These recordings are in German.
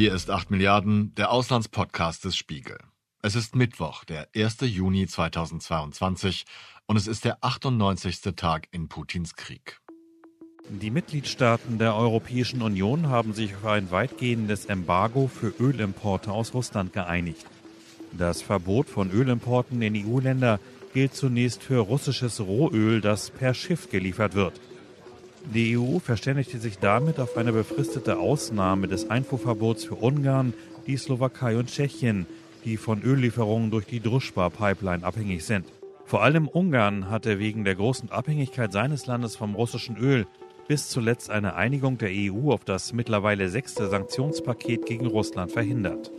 Hier ist 8 Milliarden, der Auslandspodcast des Spiegel. Es ist Mittwoch, der 1. Juni 2022 und es ist der 98. Tag in Putins Krieg. Die Mitgliedstaaten der Europäischen Union haben sich auf ein weitgehendes Embargo für Ölimporte aus Russland geeinigt. Das Verbot von Ölimporten in EU-Länder gilt zunächst für russisches Rohöl, das per Schiff geliefert wird. Die EU verständigte sich damit auf eine befristete Ausnahme des Einfuhrverbots für Ungarn, die Slowakei und Tschechien, die von Öllieferungen durch die Druschba-Pipeline abhängig sind. Vor allem Ungarn hatte wegen der großen Abhängigkeit seines Landes vom russischen Öl bis zuletzt eine Einigung der EU auf das mittlerweile sechste Sanktionspaket gegen Russland verhindert.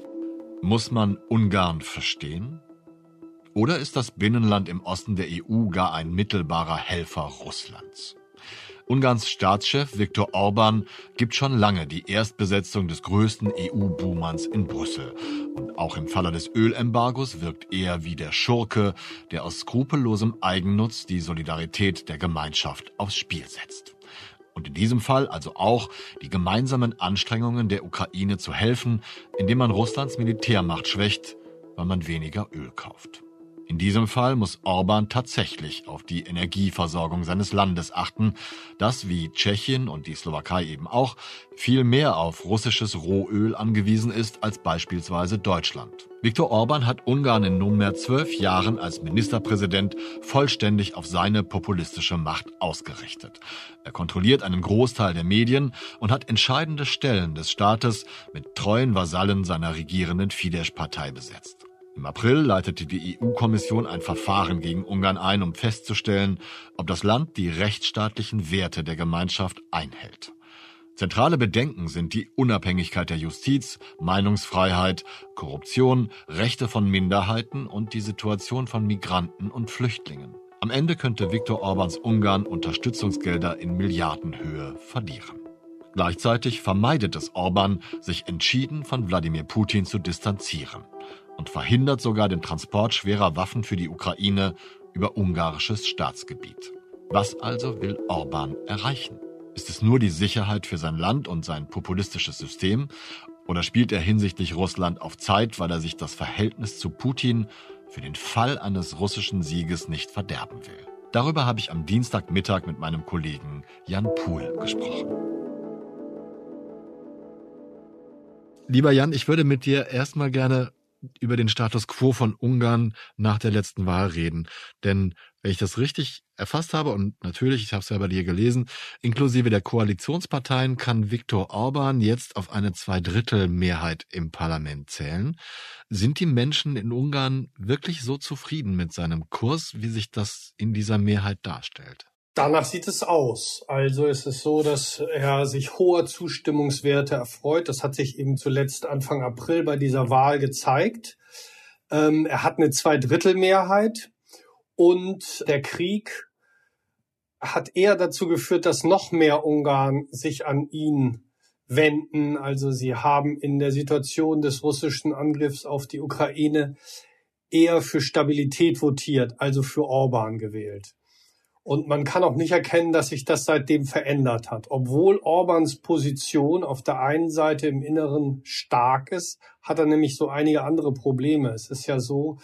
Muss man Ungarn verstehen? Oder ist das Binnenland im Osten der EU gar ein mittelbarer Helfer Russlands? Ungarns Staatschef Viktor Orban gibt schon lange die Erstbesetzung des größten EU-Buhmanns in Brüssel. Und auch im Falle des Ölembargos wirkt er wie der Schurke, der aus skrupellosem Eigennutz die Solidarität der Gemeinschaft aufs Spiel setzt. Und in diesem Fall also auch die gemeinsamen Anstrengungen der Ukraine zu helfen, indem man Russlands Militärmacht schwächt, weil man weniger Öl kauft. In diesem Fall muss Orban tatsächlich auf die Energieversorgung seines Landes achten, das wie Tschechien und die Slowakei eben auch viel mehr auf russisches Rohöl angewiesen ist als beispielsweise Deutschland. Viktor Orban hat Ungarn in nunmehr zwölf Jahren als Ministerpräsident vollständig auf seine populistische Macht ausgerichtet. Er kontrolliert einen Großteil der Medien und hat entscheidende Stellen des Staates mit treuen Vasallen seiner regierenden Fidesz-Partei besetzt. Im April leitete die EU-Kommission ein Verfahren gegen Ungarn ein, um festzustellen, ob das Land die rechtsstaatlichen Werte der Gemeinschaft einhält. Zentrale Bedenken sind die Unabhängigkeit der Justiz, Meinungsfreiheit, Korruption, Rechte von Minderheiten und die Situation von Migranten und Flüchtlingen. Am Ende könnte Viktor Orbans Ungarn Unterstützungsgelder in Milliardenhöhe verlieren. Gleichzeitig vermeidet es Orban, sich entschieden von Wladimir Putin zu distanzieren und verhindert sogar den Transport schwerer Waffen für die Ukraine über ungarisches Staatsgebiet. Was also will Orban erreichen? Ist es nur die Sicherheit für sein Land und sein populistisches System? Oder spielt er hinsichtlich Russland auf Zeit, weil er sich das Verhältnis zu Putin für den Fall eines russischen Sieges nicht verderben will? Darüber habe ich am Dienstagmittag mit meinem Kollegen Jan Puhl gesprochen. Lieber Jan, ich würde mit dir erstmal gerne über den Status quo von Ungarn nach der letzten Wahl reden. Denn wenn ich das richtig erfasst habe, und natürlich, ich habe es ja bei dir gelesen, inklusive der Koalitionsparteien kann Viktor Orban jetzt auf eine Zweidrittelmehrheit im Parlament zählen. Sind die Menschen in Ungarn wirklich so zufrieden mit seinem Kurs, wie sich das in dieser Mehrheit darstellt? Danach sieht es aus. Also es ist so, dass er sich hoher Zustimmungswerte erfreut. Das hat sich eben zuletzt Anfang April bei dieser Wahl gezeigt. Ähm, er hat eine Zweidrittelmehrheit und der Krieg hat eher dazu geführt, dass noch mehr Ungarn sich an ihn wenden. Also sie haben in der Situation des russischen Angriffs auf die Ukraine eher für Stabilität votiert, also für Orban gewählt. Und man kann auch nicht erkennen, dass sich das seitdem verändert hat. Obwohl Orbans Position auf der einen Seite im Inneren stark ist, hat er nämlich so einige andere Probleme. Es ist ja so,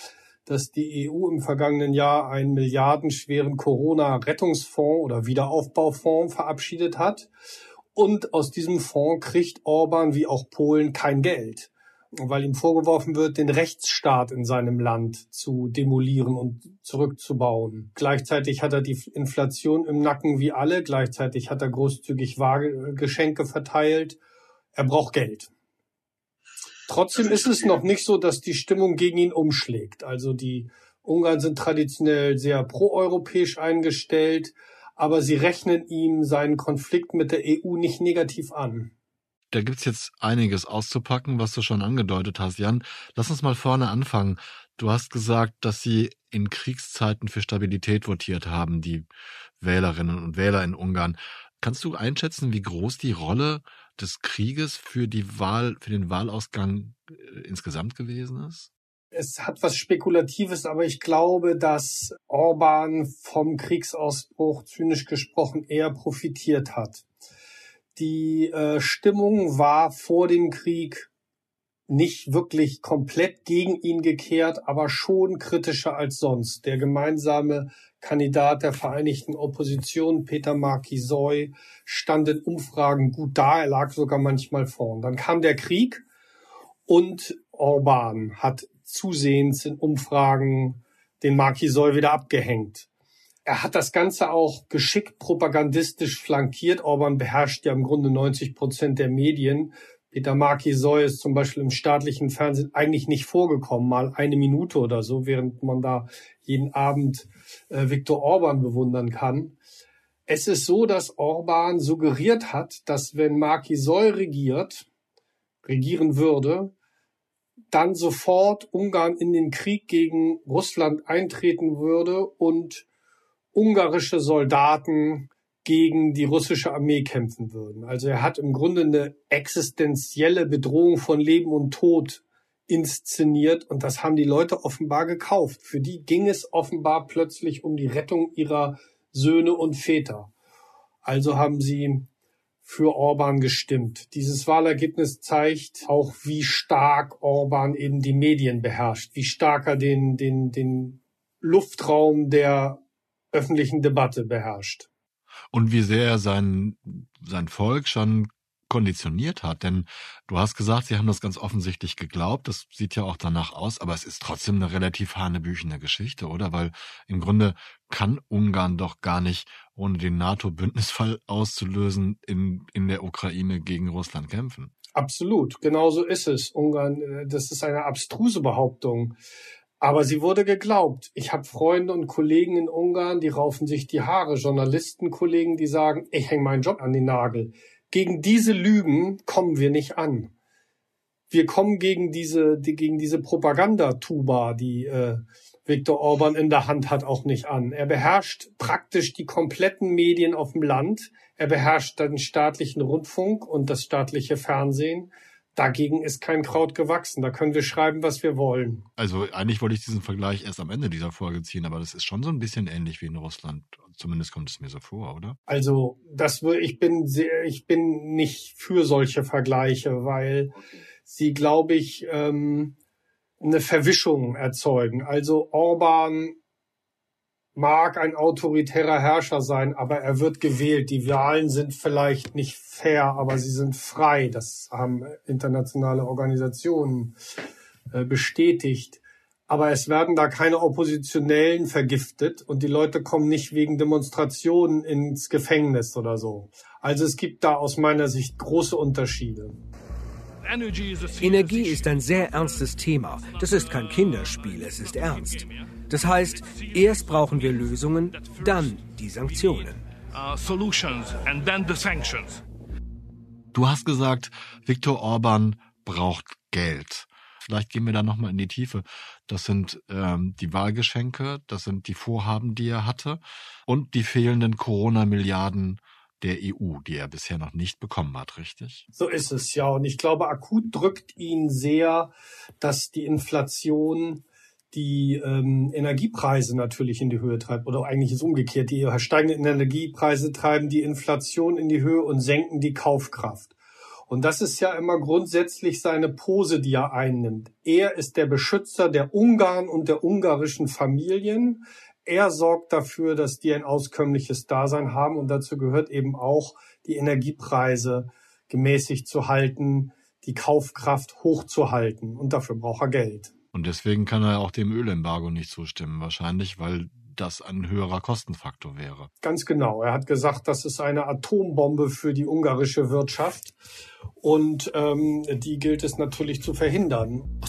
dass die EU im vergangenen Jahr einen milliardenschweren Corona-Rettungsfonds oder Wiederaufbaufonds verabschiedet hat. Und aus diesem Fonds kriegt Orban wie auch Polen kein Geld weil ihm vorgeworfen wird, den Rechtsstaat in seinem Land zu demolieren und zurückzubauen. Gleichzeitig hat er die Inflation im Nacken wie alle, gleichzeitig hat er großzügig Geschenke verteilt. Er braucht Geld. Trotzdem ist es noch nicht so, dass die Stimmung gegen ihn umschlägt. Also die Ungarn sind traditionell sehr proeuropäisch eingestellt, aber sie rechnen ihm seinen Konflikt mit der EU nicht negativ an. Da gibt's jetzt einiges auszupacken, was du schon angedeutet hast, Jan. Lass uns mal vorne anfangen. Du hast gesagt, dass sie in Kriegszeiten für Stabilität votiert haben, die Wählerinnen und Wähler in Ungarn. Kannst du einschätzen, wie groß die Rolle des Krieges für die Wahl, für den Wahlausgang äh, insgesamt gewesen ist? Es hat was Spekulatives, aber ich glaube, dass Orban vom Kriegsausbruch zynisch gesprochen eher profitiert hat. Die äh, Stimmung war vor dem Krieg nicht wirklich komplett gegen ihn gekehrt, aber schon kritischer als sonst. Der gemeinsame Kandidat der Vereinigten Opposition, Peter Markisoy, stand in Umfragen gut da. Er lag sogar manchmal vorn. Dann kam der Krieg und Orban hat zusehends in Umfragen den Markisoy wieder abgehängt. Er hat das Ganze auch geschickt propagandistisch flankiert. Orban beherrscht ja im Grunde 90 Prozent der Medien. Peter Markisoy ist zum Beispiel im staatlichen Fernsehen eigentlich nicht vorgekommen, mal eine Minute oder so, während man da jeden Abend äh, Viktor Orban bewundern kann. Es ist so, dass Orban suggeriert hat, dass wenn Markisoy regiert, regieren würde, dann sofort Ungarn in den Krieg gegen Russland eintreten würde und ungarische Soldaten gegen die russische Armee kämpfen würden. Also er hat im Grunde eine existenzielle Bedrohung von Leben und Tod inszeniert und das haben die Leute offenbar gekauft. Für die ging es offenbar plötzlich um die Rettung ihrer Söhne und Väter. Also haben sie für Orban gestimmt. Dieses Wahlergebnis zeigt auch, wie stark Orban eben die Medien beherrscht, wie stark er den, den, den Luftraum der öffentlichen Debatte beherrscht. Und wie sehr er sein, sein Volk schon konditioniert hat. Denn du hast gesagt, sie haben das ganz offensichtlich geglaubt. Das sieht ja auch danach aus, aber es ist trotzdem eine relativ hanebüchene Geschichte, oder? Weil im Grunde kann Ungarn doch gar nicht, ohne den NATO-Bündnisfall auszulösen, in, in der Ukraine gegen Russland kämpfen. Absolut, genau so ist es. Ungarn, äh, das ist eine abstruse Behauptung. Aber sie wurde geglaubt. Ich habe Freunde und Kollegen in Ungarn, die raufen sich die Haare. Journalistenkollegen, die sagen, ich hänge meinen Job an den Nagel. Gegen diese Lügen kommen wir nicht an. Wir kommen gegen diese, die, gegen diese Propagandatuba, die äh, Viktor Orban in der Hand hat, auch nicht an. Er beherrscht praktisch die kompletten Medien auf dem Land. Er beherrscht den staatlichen Rundfunk und das staatliche Fernsehen. Dagegen ist kein Kraut gewachsen. Da können wir schreiben, was wir wollen. Also eigentlich wollte ich diesen Vergleich erst am Ende dieser Folge ziehen, aber das ist schon so ein bisschen ähnlich wie in Russland. Zumindest kommt es mir so vor, oder? Also das ich bin sehr, ich bin nicht für solche Vergleiche, weil sie, glaube ich, ähm, eine Verwischung erzeugen. Also Orban mag ein autoritärer Herrscher sein, aber er wird gewählt. Die Wahlen sind vielleicht nicht fair, aber sie sind frei. Das haben internationale Organisationen äh, bestätigt. Aber es werden da keine Oppositionellen vergiftet und die Leute kommen nicht wegen Demonstrationen ins Gefängnis oder so. Also es gibt da aus meiner Sicht große Unterschiede. Energie ist ein sehr ernstes Thema. Das ist kein Kinderspiel, es ist ernst. Das heißt, erst brauchen wir Lösungen, dann die Sanktionen. Uh, du hast gesagt, Viktor Orban braucht Geld. Vielleicht gehen wir da nochmal in die Tiefe. Das sind ähm, die Wahlgeschenke, das sind die Vorhaben, die er hatte und die fehlenden Corona-Milliarden der EU, die er bisher noch nicht bekommen hat, richtig? So ist es ja. Und ich glaube, akut drückt ihn sehr, dass die Inflation die ähm, Energiepreise natürlich in die Höhe treibt. Oder eigentlich ist umgekehrt. Die steigenden Energiepreise treiben die Inflation in die Höhe und senken die Kaufkraft. Und das ist ja immer grundsätzlich seine Pose, die er einnimmt. Er ist der Beschützer der Ungarn und der ungarischen Familien. Er sorgt dafür, dass die ein auskömmliches Dasein haben. Und dazu gehört eben auch, die Energiepreise gemäßigt zu halten, die Kaufkraft hochzuhalten. Und dafür braucht er Geld. Und deswegen kann er auch dem Ölembargo nicht zustimmen, wahrscheinlich, weil das ein höherer Kostenfaktor wäre. Ganz genau. Er hat gesagt, das ist eine Atombombe für die ungarische Wirtschaft. Und ähm, die gilt es natürlich zu verhindern.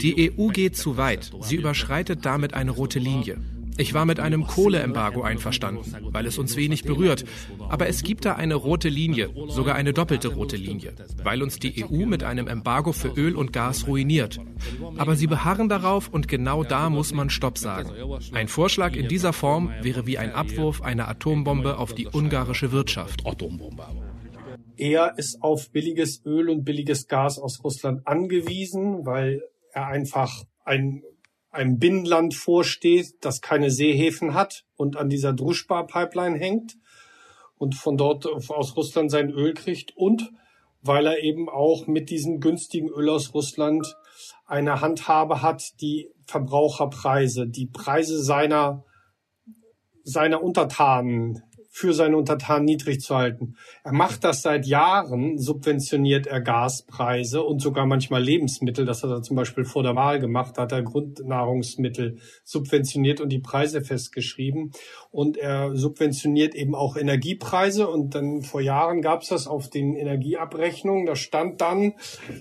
Die EU geht zu weit. Sie überschreitet damit eine rote Linie. Ich war mit einem Kohleembargo einverstanden, weil es uns wenig berührt. Aber es gibt da eine rote Linie, sogar eine doppelte rote Linie, weil uns die EU mit einem Embargo für Öl und Gas ruiniert. Aber sie beharren darauf und genau da muss man Stopp sagen. Ein Vorschlag in dieser Form wäre wie ein Abwurf einer Atombombe auf die ungarische Wirtschaft. Er ist auf billiges Öl und billiges Gas aus Russland angewiesen, weil er einfach ein einem Binnenland vorsteht, das keine Seehäfen hat und an dieser Druschba-Pipeline hängt und von dort aus Russland sein Öl kriegt und weil er eben auch mit diesem günstigen Öl aus Russland eine Handhabe hat, die Verbraucherpreise, die Preise seiner, seiner Untertanen für seine Untertanen niedrig zu halten. Er macht das seit Jahren, subventioniert er Gaspreise und sogar manchmal Lebensmittel. Das hat er zum Beispiel vor der Wahl gemacht, hat er Grundnahrungsmittel subventioniert und die Preise festgeschrieben. Und er subventioniert eben auch Energiepreise. Und dann vor Jahren gab es das auf den Energieabrechnungen. Da stand dann,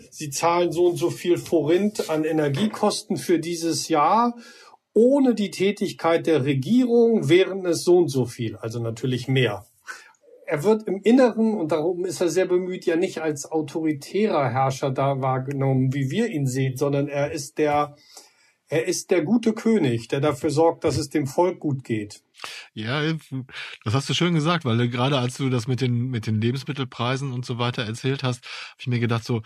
sie zahlen so und so viel Forint an Energiekosten für dieses Jahr ohne die Tätigkeit der Regierung wären es so und so viel, also natürlich mehr. Er wird im Inneren, und darum ist er sehr bemüht, ja nicht als autoritärer Herrscher da wahrgenommen, wie wir ihn sehen, sondern er ist der, er ist der gute König, der dafür sorgt, dass es dem Volk gut geht. Ja, das hast du schön gesagt, weil gerade als du das mit den, mit den Lebensmittelpreisen und so weiter erzählt hast, habe ich mir gedacht, so,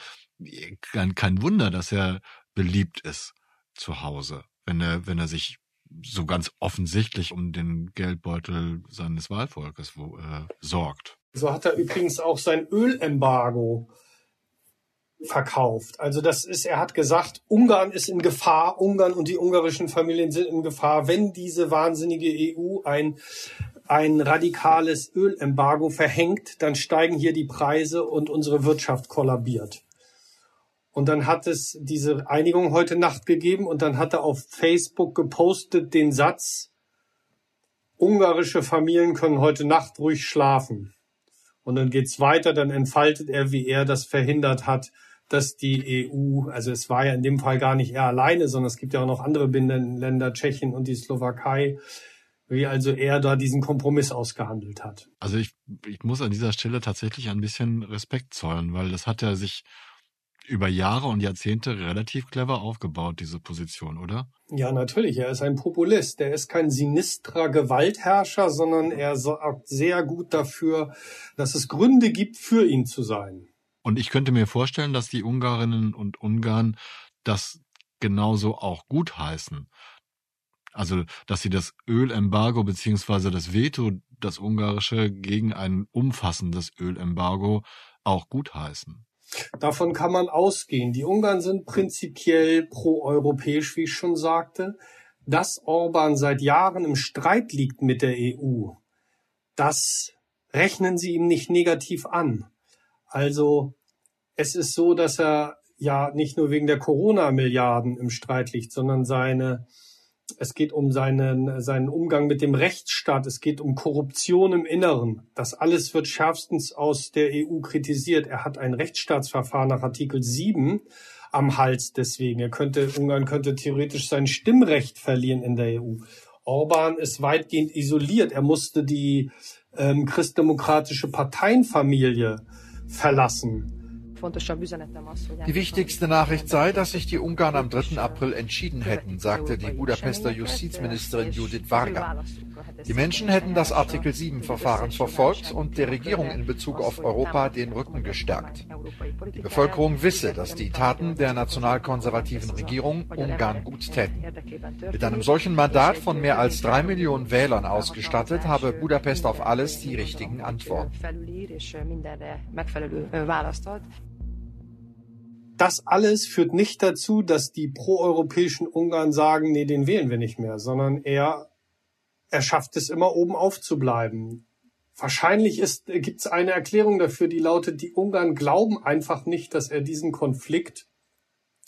kein, kein Wunder, dass er beliebt ist zu Hause wenn er, wenn er sich so ganz offensichtlich um den Geldbeutel seines Wahlvolkes äh, sorgt. So hat er übrigens auch sein Ölembargo verkauft. Also das ist, er hat gesagt, Ungarn ist in Gefahr, Ungarn und die ungarischen Familien sind in Gefahr, wenn diese wahnsinnige EU ein, ein radikales Ölembargo verhängt, dann steigen hier die Preise und unsere Wirtschaft kollabiert. Und dann hat es diese Einigung heute Nacht gegeben und dann hat er auf Facebook gepostet den Satz, ungarische Familien können heute Nacht ruhig schlafen. Und dann geht's weiter, dann entfaltet er, wie er das verhindert hat, dass die EU, also es war ja in dem Fall gar nicht er alleine, sondern es gibt ja auch noch andere Binnenländer, Tschechien und die Slowakei, wie also er da diesen Kompromiss ausgehandelt hat. Also ich, ich muss an dieser Stelle tatsächlich ein bisschen Respekt zollen, weil das hat er sich über Jahre und Jahrzehnte relativ clever aufgebaut, diese Position, oder? Ja, natürlich. Er ist ein Populist. Er ist kein sinistrer Gewaltherrscher, sondern er sorgt sehr gut dafür, dass es Gründe gibt, für ihn zu sein. Und ich könnte mir vorstellen, dass die Ungarinnen und Ungarn das genauso auch gutheißen. Also, dass sie das Ölembargo beziehungsweise das Veto, das ungarische, gegen ein umfassendes Ölembargo auch gutheißen. Davon kann man ausgehen. Die Ungarn sind prinzipiell proeuropäisch, wie ich schon sagte. Dass Orban seit Jahren im Streit liegt mit der EU, das rechnen sie ihm nicht negativ an. Also es ist so, dass er ja nicht nur wegen der Corona-Milliarden im Streit liegt, sondern seine es geht um seinen, seinen Umgang mit dem Rechtsstaat. Es geht um Korruption im Inneren. Das alles wird schärfstens aus der EU kritisiert. Er hat ein Rechtsstaatsverfahren nach Artikel 7 am Hals deswegen. Er könnte, Ungarn könnte theoretisch sein Stimmrecht verlieren in der EU. Orban ist weitgehend isoliert. Er musste die ähm, christdemokratische Parteienfamilie verlassen. Die wichtigste Nachricht sei, dass sich die Ungarn am 3. April entschieden hätten, sagte die Budapester Justizministerin Judith Varga. Die Menschen hätten das Artikel 7-Verfahren verfolgt und der Regierung in Bezug auf Europa den Rücken gestärkt. Die Bevölkerung wisse, dass die Taten der nationalkonservativen Regierung Ungarn gut täten. Mit einem solchen Mandat von mehr als drei Millionen Wählern ausgestattet, habe Budapest auf alles die richtigen Antworten. Das alles führt nicht dazu, dass die proeuropäischen Ungarn sagen, nee, den wählen wir nicht mehr, sondern er, er schafft es immer oben aufzubleiben. Wahrscheinlich gibt es eine Erklärung dafür, die lautet, die Ungarn glauben einfach nicht, dass er diesen Konflikt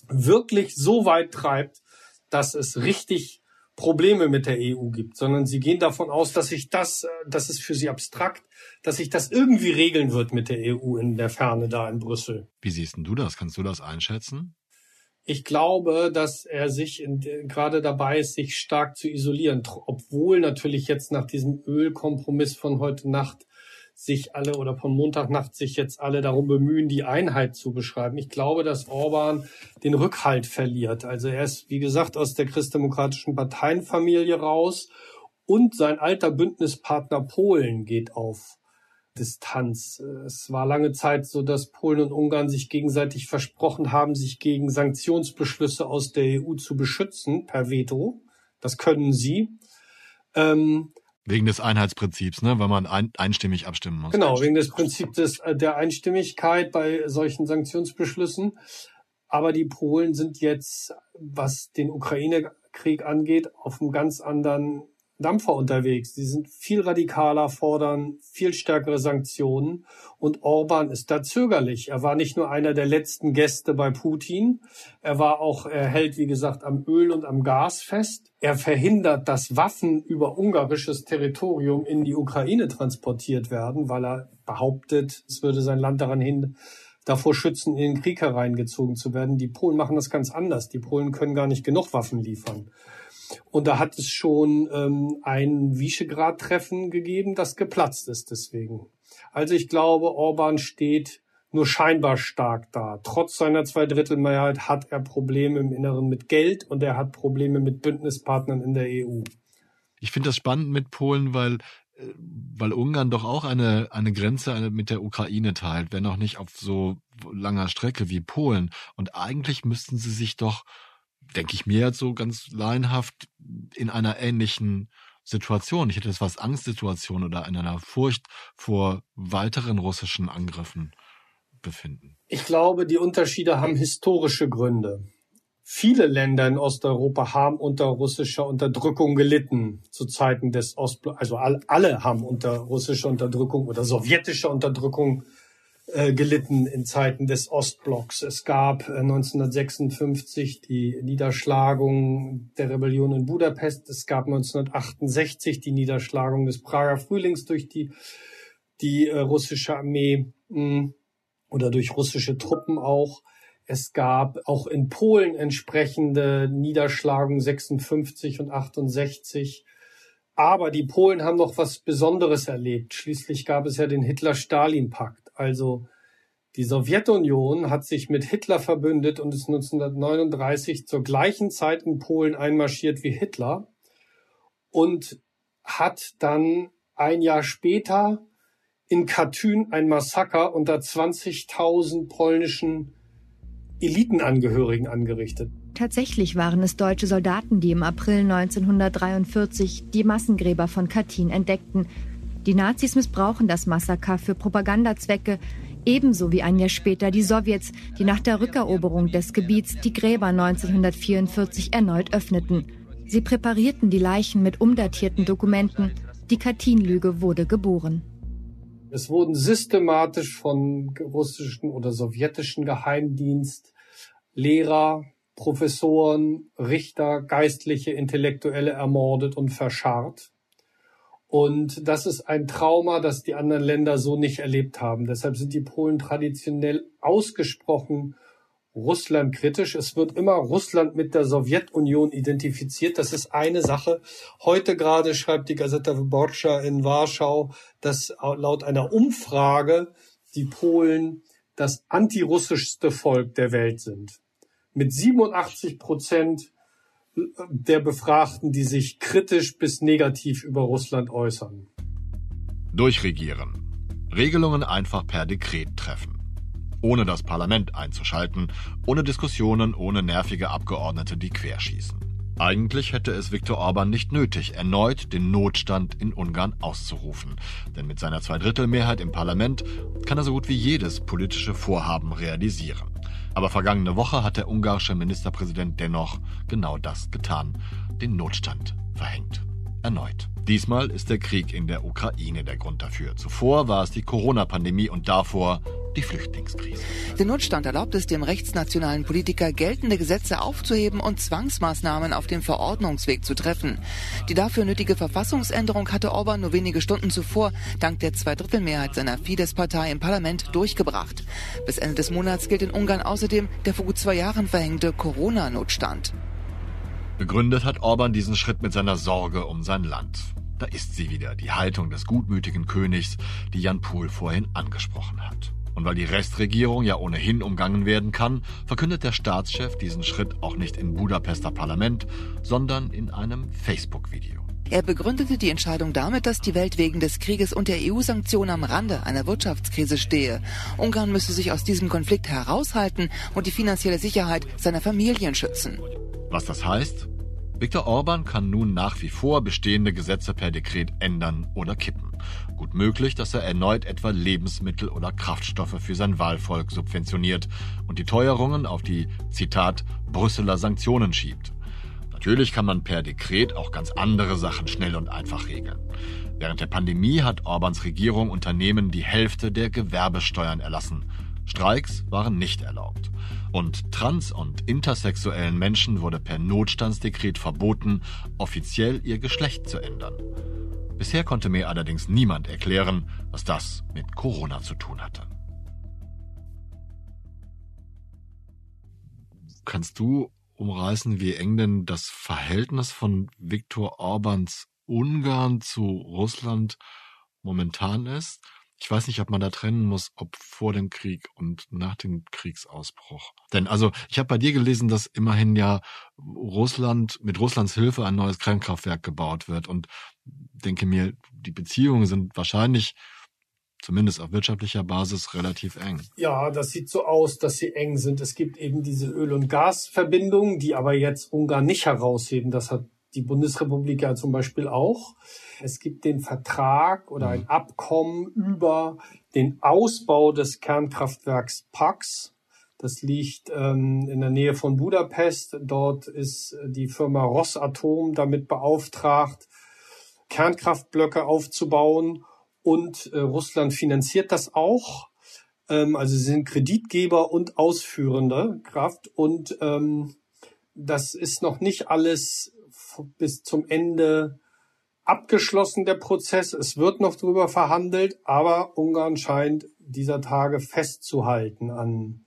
wirklich so weit treibt, dass es richtig Probleme mit der EU gibt, sondern sie gehen davon aus, dass sich das, äh, das ist für sie abstrakt, dass sich das irgendwie regeln wird mit der EU in der Ferne da in Brüssel. Wie siehst du das? Kannst du das einschätzen? Ich glaube, dass er sich in, gerade dabei ist, sich stark zu isolieren, obwohl natürlich jetzt nach diesem Ölkompromiss von heute Nacht sich alle oder von Montagnacht sich jetzt alle darum bemühen, die Einheit zu beschreiben. Ich glaube, dass Orban den Rückhalt verliert. Also er ist, wie gesagt, aus der christdemokratischen Parteienfamilie raus und sein alter Bündnispartner Polen geht auf Distanz. Es war lange Zeit so, dass Polen und Ungarn sich gegenseitig versprochen haben, sich gegen Sanktionsbeschlüsse aus der EU zu beschützen per Veto. Das können sie. Ähm, Wegen des Einheitsprinzips, ne? weil man ein, einstimmig abstimmen muss. Genau, wegen des Prinzips äh, der Einstimmigkeit bei solchen Sanktionsbeschlüssen. Aber die Polen sind jetzt, was den Ukraine-Krieg angeht, auf einem ganz anderen Dampfer unterwegs. Sie sind viel radikaler, fordern viel stärkere Sanktionen. Und Orban ist da zögerlich. Er war nicht nur einer der letzten Gäste bei Putin. Er war auch, er hält, wie gesagt, am Öl und am Gas fest. Er verhindert, dass Waffen über ungarisches Territorium in die Ukraine transportiert werden, weil er behauptet, es würde sein Land daran hin, davor schützen, in den Krieg hereingezogen zu werden. Die Polen machen das ganz anders. Die Polen können gar nicht genug Waffen liefern. Und da hat es schon ähm, ein Visegrad-Treffen gegeben, das geplatzt ist deswegen. Also ich glaube, Orban steht nur scheinbar stark da. Trotz seiner Zweidrittelmehrheit hat er Probleme im Inneren mit Geld und er hat Probleme mit Bündnispartnern in der EU. Ich finde das spannend mit Polen, weil äh, weil Ungarn doch auch eine, eine Grenze mit der Ukraine teilt, wenn auch nicht auf so langer Strecke wie Polen. Und eigentlich müssten sie sich doch denke ich mir jetzt so ganz laienhaft, in einer ähnlichen Situation. Ich hätte es was Angstsituation oder in einer Furcht vor weiteren russischen Angriffen befinden. Ich glaube, die Unterschiede haben historische Gründe. Viele Länder in Osteuropa haben unter russischer Unterdrückung gelitten zu Zeiten des Ostblocks. Also alle haben unter russischer Unterdrückung oder sowjetischer Unterdrückung äh, gelitten in Zeiten des Ostblocks. Es gab 1956 äh, die Niederschlagung der Rebellion in Budapest. Es gab 1968 die Niederschlagung des Prager Frühlings durch die, die äh, russische Armee mh, hm, oder durch russische Truppen auch. Es gab auch in Polen entsprechende Niederschlagungen 56 und 68. Aber die Polen haben noch was Besonderes erlebt. Schließlich gab es ja den Hitler-Stalin-Pakt. Also die Sowjetunion hat sich mit Hitler verbündet und ist 1939 zur gleichen Zeit in Polen einmarschiert wie Hitler und hat dann ein Jahr später in Katyn ein Massaker unter 20.000 polnischen Elitenangehörigen angerichtet. Tatsächlich waren es deutsche Soldaten, die im April 1943 die Massengräber von Katyn entdeckten die Nazis missbrauchen das Massaker für Propagandazwecke, ebenso wie ein Jahr später die Sowjets, die nach der Rückeroberung des Gebiets die Gräber 1944 erneut öffneten. Sie präparierten die Leichen mit umdatierten Dokumenten. Die Katyn-Lüge wurde geboren. Es wurden systematisch von russischen oder sowjetischen Geheimdienst Lehrer, Professoren, Richter, Geistliche, Intellektuelle ermordet und verscharrt. Und das ist ein Trauma, das die anderen Länder so nicht erlebt haben. Deshalb sind die Polen traditionell ausgesprochen Russland kritisch. Es wird immer Russland mit der Sowjetunion identifiziert. Das ist eine Sache. Heute gerade schreibt die Gazeta Wyborcza in Warschau, dass laut einer Umfrage die Polen das antirussischste Volk der Welt sind. Mit 87 Prozent der Befragten, die sich kritisch bis negativ über Russland äußern. Durchregieren. Regelungen einfach per Dekret treffen. Ohne das Parlament einzuschalten, ohne Diskussionen, ohne nervige Abgeordnete, die querschießen. Eigentlich hätte es Viktor Orban nicht nötig, erneut den Notstand in Ungarn auszurufen. Denn mit seiner Zweidrittelmehrheit im Parlament kann er so gut wie jedes politische Vorhaben realisieren. Aber vergangene Woche hat der ungarische Ministerpräsident dennoch genau das getan, den Notstand verhängt. Erneut. Diesmal ist der Krieg in der Ukraine der Grund dafür. Zuvor war es die Corona-Pandemie und davor die Flüchtlingskrise. Der Notstand erlaubt es dem rechtsnationalen Politiker, geltende Gesetze aufzuheben und Zwangsmaßnahmen auf dem Verordnungsweg zu treffen. Die dafür nötige Verfassungsänderung hatte Orban nur wenige Stunden zuvor dank der Zweidrittelmehrheit seiner Fidesz-Partei im Parlament durchgebracht. Bis Ende des Monats gilt in Ungarn außerdem der vor gut zwei Jahren verhängte Corona-Notstand. Begründet hat Orban diesen Schritt mit seiner Sorge um sein Land. Da ist sie wieder, die Haltung des gutmütigen Königs, die Jan Pohl vorhin angesprochen hat. Und weil die Restregierung ja ohnehin umgangen werden kann, verkündet der Staatschef diesen Schritt auch nicht im Budapester Parlament, sondern in einem Facebook-Video. Er begründete die Entscheidung damit, dass die Welt wegen des Krieges und der EU-Sanktionen am Rande einer Wirtschaftskrise stehe. Ungarn müsse sich aus diesem Konflikt heraushalten und die finanzielle Sicherheit seiner Familien schützen. Was das heißt? Viktor Orban kann nun nach wie vor bestehende Gesetze per Dekret ändern oder kippen. Gut möglich, dass er erneut etwa Lebensmittel oder Kraftstoffe für sein Wahlvolk subventioniert und die Teuerungen auf die, Zitat, Brüsseler Sanktionen schiebt. Natürlich kann man per Dekret auch ganz andere Sachen schnell und einfach regeln. Während der Pandemie hat Orbans Regierung Unternehmen die Hälfte der Gewerbesteuern erlassen. Streiks waren nicht erlaubt. Und trans- und intersexuellen Menschen wurde per Notstandsdekret verboten, offiziell ihr Geschlecht zu ändern. Bisher konnte mir allerdings niemand erklären, was das mit Corona zu tun hatte. Kannst du umreißen, wie eng denn das Verhältnis von Viktor Orbans Ungarn zu Russland momentan ist? Ich weiß nicht, ob man da trennen muss, ob vor dem Krieg und nach dem Kriegsausbruch. Denn also, ich habe bei dir gelesen, dass immerhin ja Russland mit Russlands Hilfe ein neues Kernkraftwerk gebaut wird und denke mir, die Beziehungen sind wahrscheinlich zumindest auf wirtschaftlicher Basis relativ eng. Ja, das sieht so aus, dass sie eng sind. Es gibt eben diese Öl- und Gasverbindungen, die aber jetzt Ungarn nicht herausheben. Das hat die Bundesrepublik ja zum Beispiel auch. Es gibt den Vertrag oder ein mhm. Abkommen über den Ausbau des Kernkraftwerks Pax. Das liegt ähm, in der Nähe von Budapest. Dort ist die Firma Rosatom damit beauftragt, Kernkraftblöcke aufzubauen. Und äh, Russland finanziert das auch. Ähm, also sie sind Kreditgeber und ausführende Kraft. Und ähm, das ist noch nicht alles bis zum Ende abgeschlossen, der Prozess. Es wird noch drüber verhandelt, aber Ungarn scheint dieser Tage festzuhalten an,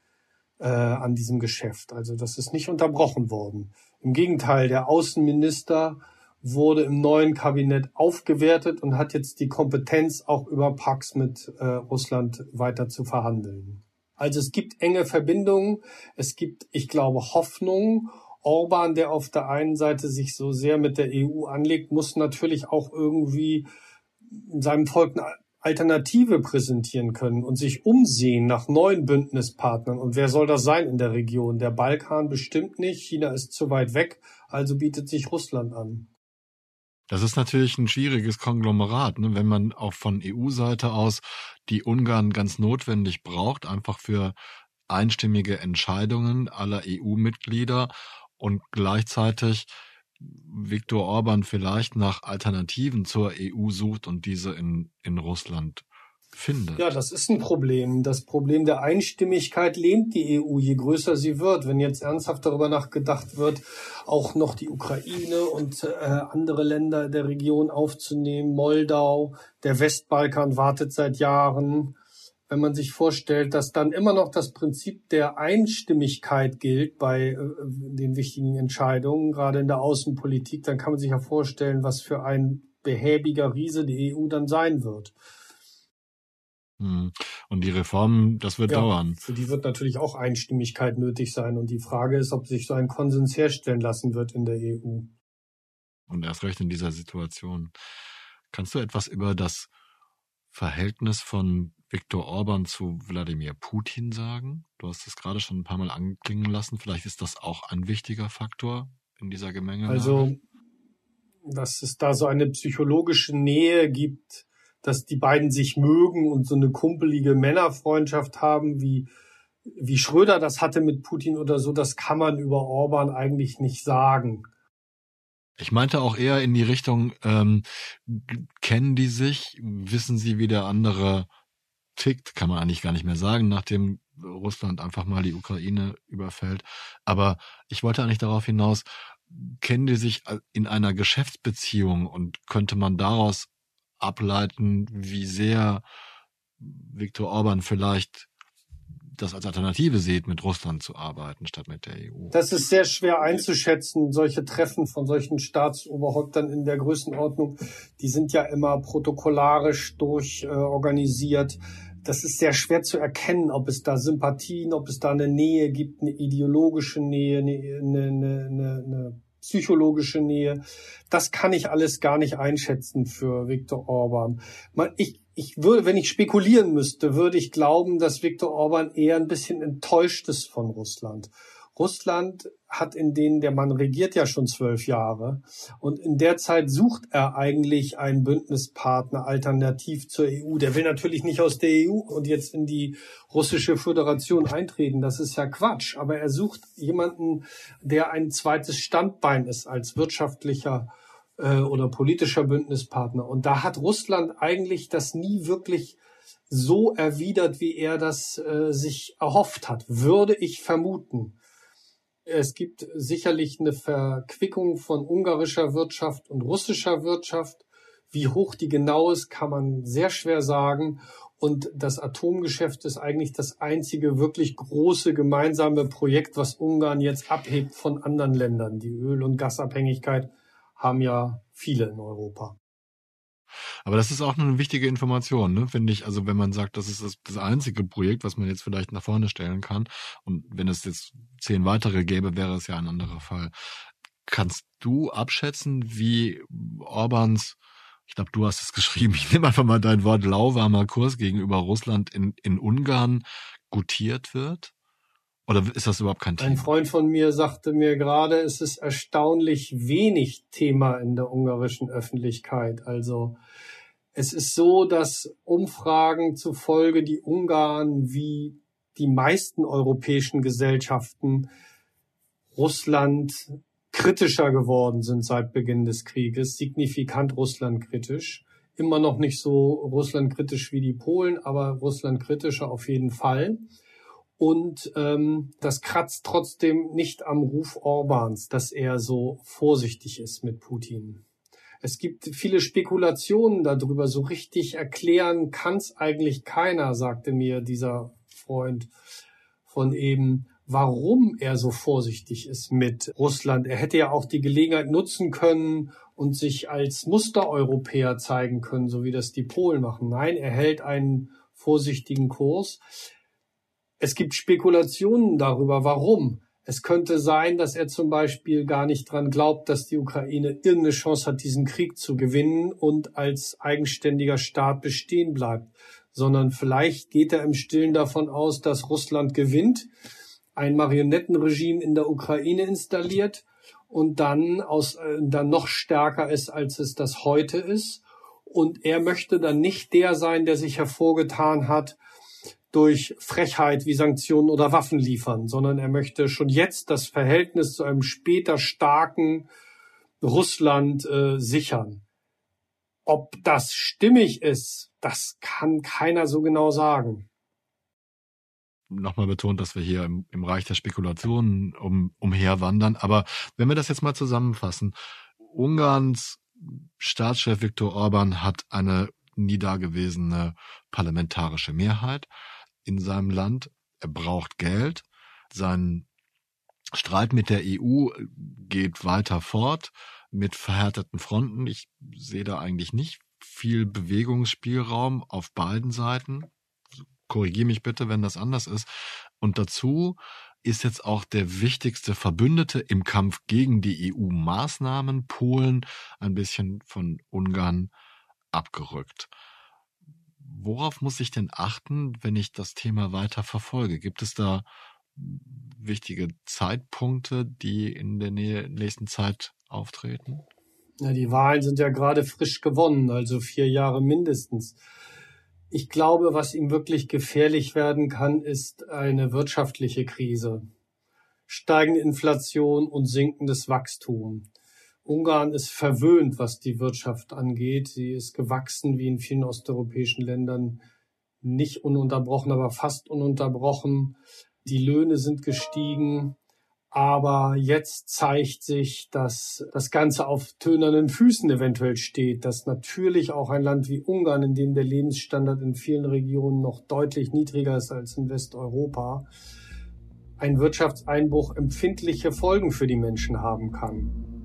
äh, an diesem Geschäft. Also das ist nicht unterbrochen worden. Im Gegenteil, der Außenminister wurde im neuen Kabinett aufgewertet und hat jetzt die Kompetenz, auch über Pax mit äh, Russland weiter zu verhandeln. Also es gibt enge Verbindungen, es gibt, ich glaube, Hoffnung Orban, der auf der einen Seite sich so sehr mit der EU anlegt, muss natürlich auch irgendwie seinem Volk eine Alternative präsentieren können und sich umsehen nach neuen Bündnispartnern. Und wer soll das sein in der Region? Der Balkan bestimmt nicht. China ist zu weit weg. Also bietet sich Russland an. Das ist natürlich ein schwieriges Konglomerat, ne? wenn man auch von EU-Seite aus die Ungarn ganz notwendig braucht, einfach für einstimmige Entscheidungen aller EU-Mitglieder und gleichzeitig Viktor Orban vielleicht nach Alternativen zur EU sucht und diese in, in Russland findet. Ja, das ist ein Problem. Das Problem der Einstimmigkeit lehnt die EU, je größer sie wird. Wenn jetzt ernsthaft darüber nachgedacht wird, auch noch die Ukraine und äh, andere Länder der Region aufzunehmen, Moldau, der Westbalkan wartet seit Jahren wenn man sich vorstellt, dass dann immer noch das Prinzip der Einstimmigkeit gilt bei äh, den wichtigen Entscheidungen, gerade in der Außenpolitik, dann kann man sich ja vorstellen, was für ein behäbiger Riese die EU dann sein wird. Hm. Und die Reformen, das wird ja, dauern. Für die wird natürlich auch Einstimmigkeit nötig sein. Und die Frage ist, ob sich so ein Konsens herstellen lassen wird in der EU. Und erst recht in dieser Situation. Kannst du etwas über das Verhältnis von Viktor Orban zu Wladimir Putin sagen? Du hast es gerade schon ein paar Mal anklingen lassen. Vielleicht ist das auch ein wichtiger Faktor in dieser Gemenge. Also, dass es da so eine psychologische Nähe gibt, dass die beiden sich mögen und so eine kumpelige Männerfreundschaft haben, wie, wie Schröder das hatte mit Putin oder so, das kann man über Orban eigentlich nicht sagen. Ich meinte auch eher in die Richtung, ähm, kennen die sich, wissen sie, wie der andere tickt, kann man eigentlich gar nicht mehr sagen, nachdem Russland einfach mal die Ukraine überfällt. Aber ich wollte eigentlich darauf hinaus, kennen die sich in einer Geschäftsbeziehung und könnte man daraus ableiten, wie sehr Viktor Orban vielleicht das als Alternative sieht, mit Russland zu arbeiten statt mit der EU? Das ist sehr schwer einzuschätzen. Solche Treffen von solchen Staatsoberhäuptern in der Größenordnung, die sind ja immer protokollarisch durchorganisiert. Äh, das ist sehr schwer zu erkennen, ob es da Sympathien, ob es da eine Nähe gibt, eine ideologische Nähe, eine, eine, eine, eine psychologische Nähe. Das kann ich alles gar nicht einschätzen für Viktor Orban. Ich, ich würde, wenn ich spekulieren müsste, würde ich glauben, dass Viktor Orban eher ein bisschen enttäuscht ist von Russland. Russland hat in denen, der Mann regiert ja schon zwölf Jahre und in der Zeit sucht er eigentlich einen Bündnispartner alternativ zur EU. Der will natürlich nicht aus der EU und jetzt in die russische Föderation eintreten. Das ist ja Quatsch. Aber er sucht jemanden, der ein zweites Standbein ist als wirtschaftlicher äh, oder politischer Bündnispartner. Und da hat Russland eigentlich das nie wirklich so erwidert, wie er das äh, sich erhofft hat, würde ich vermuten. Es gibt sicherlich eine Verquickung von ungarischer Wirtschaft und russischer Wirtschaft. Wie hoch die genau ist, kann man sehr schwer sagen. Und das Atomgeschäft ist eigentlich das einzige wirklich große gemeinsame Projekt, was Ungarn jetzt abhebt von anderen Ländern. Die Öl- und Gasabhängigkeit haben ja viele in Europa. Aber das ist auch eine wichtige Information, ne, finde ich. Also wenn man sagt, das ist das, das, einzige Projekt, was man jetzt vielleicht nach vorne stellen kann. Und wenn es jetzt zehn weitere gäbe, wäre es ja ein anderer Fall. Kannst du abschätzen, wie Orbans, ich glaube, du hast es geschrieben, ich nehme einfach mal dein Wort lauwarmer Kurs gegenüber Russland in, in Ungarn gutiert wird? Oder ist das überhaupt kein Thema? Ein Freund von mir sagte mir gerade, es ist erstaunlich wenig Thema in der ungarischen Öffentlichkeit. Also es ist so, dass Umfragen zufolge die Ungarn wie die meisten europäischen Gesellschaften Russland kritischer geworden sind seit Beginn des Krieges, signifikant Russland kritisch. Immer noch nicht so Russland kritisch wie die Polen, aber Russland kritischer auf jeden Fall. Und ähm, das kratzt trotzdem nicht am Ruf Orbans, dass er so vorsichtig ist mit Putin. Es gibt viele Spekulationen darüber. So richtig erklären kann es eigentlich keiner, sagte mir dieser Freund von eben, warum er so vorsichtig ist mit Russland. Er hätte ja auch die Gelegenheit nutzen können und sich als Mustereuropäer zeigen können, so wie das die Polen machen. Nein, er hält einen vorsichtigen Kurs. Es gibt Spekulationen darüber, warum. Es könnte sein, dass er zum Beispiel gar nicht dran glaubt, dass die Ukraine irgendeine Chance hat, diesen Krieg zu gewinnen und als eigenständiger Staat bestehen bleibt, sondern vielleicht geht er im Stillen davon aus, dass Russland gewinnt, ein Marionettenregime in der Ukraine installiert und dann aus, äh, dann noch stärker ist, als es das heute ist. Und er möchte dann nicht der sein, der sich hervorgetan hat, durch Frechheit wie Sanktionen oder Waffen liefern, sondern er möchte schon jetzt das Verhältnis zu einem später starken Russland äh, sichern. Ob das stimmig ist, das kann keiner so genau sagen. Nochmal betont, dass wir hier im, im Reich der Spekulationen um, umherwandern. Aber wenn wir das jetzt mal zusammenfassen, Ungarns Staatschef Viktor Orban hat eine nie dagewesene parlamentarische Mehrheit in seinem Land. Er braucht Geld. Sein Streit mit der EU geht weiter fort mit verhärteten Fronten. Ich sehe da eigentlich nicht viel Bewegungsspielraum auf beiden Seiten. Korrigiere mich bitte, wenn das anders ist. Und dazu ist jetzt auch der wichtigste Verbündete im Kampf gegen die EU-Maßnahmen, Polen, ein bisschen von Ungarn abgerückt. Worauf muss ich denn achten, wenn ich das Thema weiter verfolge? Gibt es da wichtige Zeitpunkte, die in der nächsten Zeit auftreten? Ja, die Wahlen sind ja gerade frisch gewonnen, also vier Jahre mindestens. Ich glaube, was ihm wirklich gefährlich werden kann, ist eine wirtschaftliche Krise. Steigende Inflation und sinkendes Wachstum. Ungarn ist verwöhnt, was die Wirtschaft angeht. Sie ist gewachsen, wie in vielen osteuropäischen Ländern, nicht ununterbrochen, aber fast ununterbrochen. Die Löhne sind gestiegen. Aber jetzt zeigt sich, dass das Ganze auf tönernen Füßen eventuell steht, dass natürlich auch ein Land wie Ungarn, in dem der Lebensstandard in vielen Regionen noch deutlich niedriger ist als in Westeuropa, ein Wirtschaftseinbruch empfindliche Folgen für die Menschen haben kann.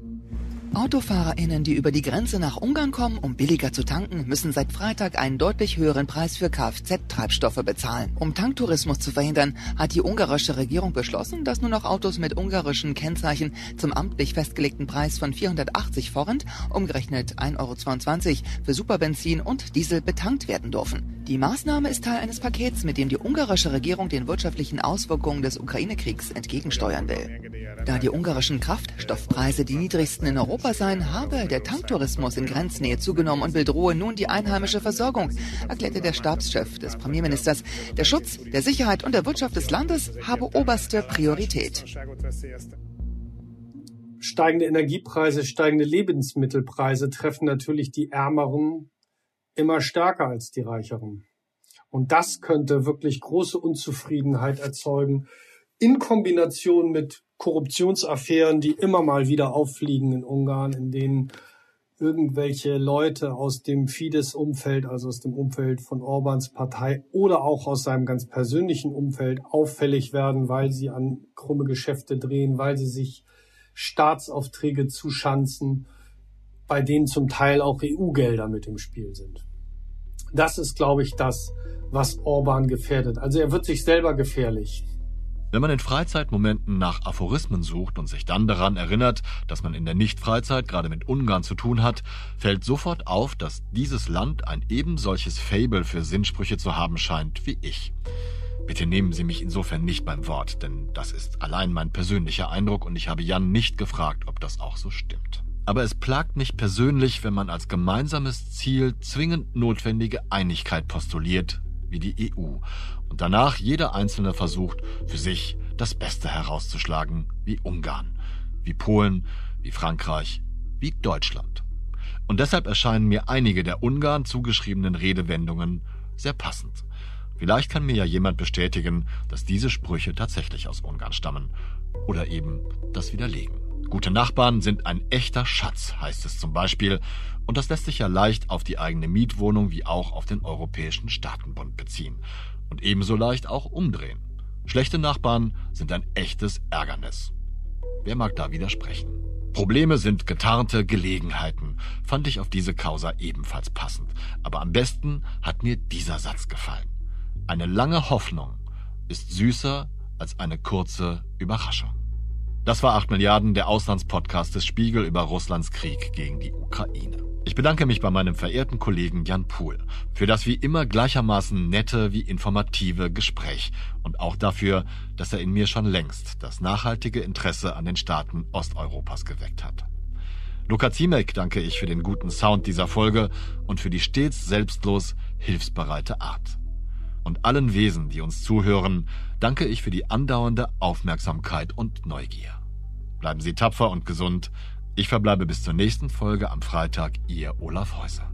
AutofahrerInnen, die über die Grenze nach Ungarn kommen, um billiger zu tanken, müssen seit Freitag einen deutlich höheren Preis für Kfz-Treibstoffe bezahlen. Um Tanktourismus zu verhindern, hat die ungarische Regierung beschlossen, dass nur noch Autos mit ungarischen Kennzeichen zum amtlich festgelegten Preis von 480 Forint, umgerechnet 1,22 Euro für Superbenzin und Diesel betankt werden dürfen. Die Maßnahme ist Teil eines Pakets, mit dem die ungarische Regierung den wirtschaftlichen Auswirkungen des Ukraine-Kriegs entgegensteuern will. Da die ungarischen Kraftstoffpreise die niedrigsten in Europa seien, habe der Tanktourismus in Grenznähe zugenommen und bedrohe nun die einheimische Versorgung, erklärte der Stabschef des Premierministers. Der Schutz der Sicherheit und der Wirtschaft des Landes habe oberste Priorität. Steigende Energiepreise, steigende Lebensmittelpreise treffen natürlich die Ärmeren immer stärker als die Reicheren. Und das könnte wirklich große Unzufriedenheit erzeugen, in Kombination mit Korruptionsaffären, die immer mal wieder auffliegen in Ungarn, in denen irgendwelche Leute aus dem Fidesz-Umfeld, also aus dem Umfeld von Orbans Partei oder auch aus seinem ganz persönlichen Umfeld auffällig werden, weil sie an krumme Geschäfte drehen, weil sie sich Staatsaufträge zuschanzen, bei denen zum Teil auch EU-Gelder mit im Spiel sind. Das ist, glaube ich, das, was Orban gefährdet. Also er wird sich selber gefährlich. Wenn man in Freizeitmomenten nach Aphorismen sucht und sich dann daran erinnert, dass man in der Nicht-Freizeit gerade mit Ungarn zu tun hat, fällt sofort auf, dass dieses Land ein eben solches Fable für Sinnsprüche zu haben scheint wie ich. Bitte nehmen Sie mich insofern nicht beim Wort, denn das ist allein mein persönlicher Eindruck und ich habe Jan nicht gefragt, ob das auch so stimmt. Aber es plagt mich persönlich, wenn man als gemeinsames Ziel zwingend notwendige Einigkeit postuliert, wie die EU, und danach jeder Einzelne versucht, für sich das Beste herauszuschlagen, wie Ungarn, wie Polen, wie Frankreich, wie Deutschland. Und deshalb erscheinen mir einige der Ungarn zugeschriebenen Redewendungen sehr passend. Vielleicht kann mir ja jemand bestätigen, dass diese Sprüche tatsächlich aus Ungarn stammen. Oder eben das widerlegen. Gute Nachbarn sind ein echter Schatz, heißt es zum Beispiel, und das lässt sich ja leicht auf die eigene Mietwohnung wie auch auf den Europäischen Staatenbund beziehen. Und ebenso leicht auch umdrehen. Schlechte Nachbarn sind ein echtes Ärgernis. Wer mag da widersprechen? Probleme sind getarnte Gelegenheiten, fand ich auf diese Causa ebenfalls passend. Aber am besten hat mir dieser Satz gefallen. Eine lange Hoffnung ist süßer als eine kurze Überraschung. Das war 8 Milliarden, der Auslandspodcast des Spiegel über Russlands Krieg gegen die Ukraine. Ich bedanke mich bei meinem verehrten Kollegen Jan Pohl für das wie immer gleichermaßen nette wie informative Gespräch und auch dafür, dass er in mir schon längst das nachhaltige Interesse an den Staaten Osteuropas geweckt hat. Luca Ziemek danke ich für den guten Sound dieser Folge und für die stets selbstlos hilfsbereite Art und allen Wesen, die uns zuhören, danke ich für die andauernde Aufmerksamkeit und Neugier. Bleiben Sie tapfer und gesund. Ich verbleibe bis zur nächsten Folge am Freitag, Ihr Olaf Häuser.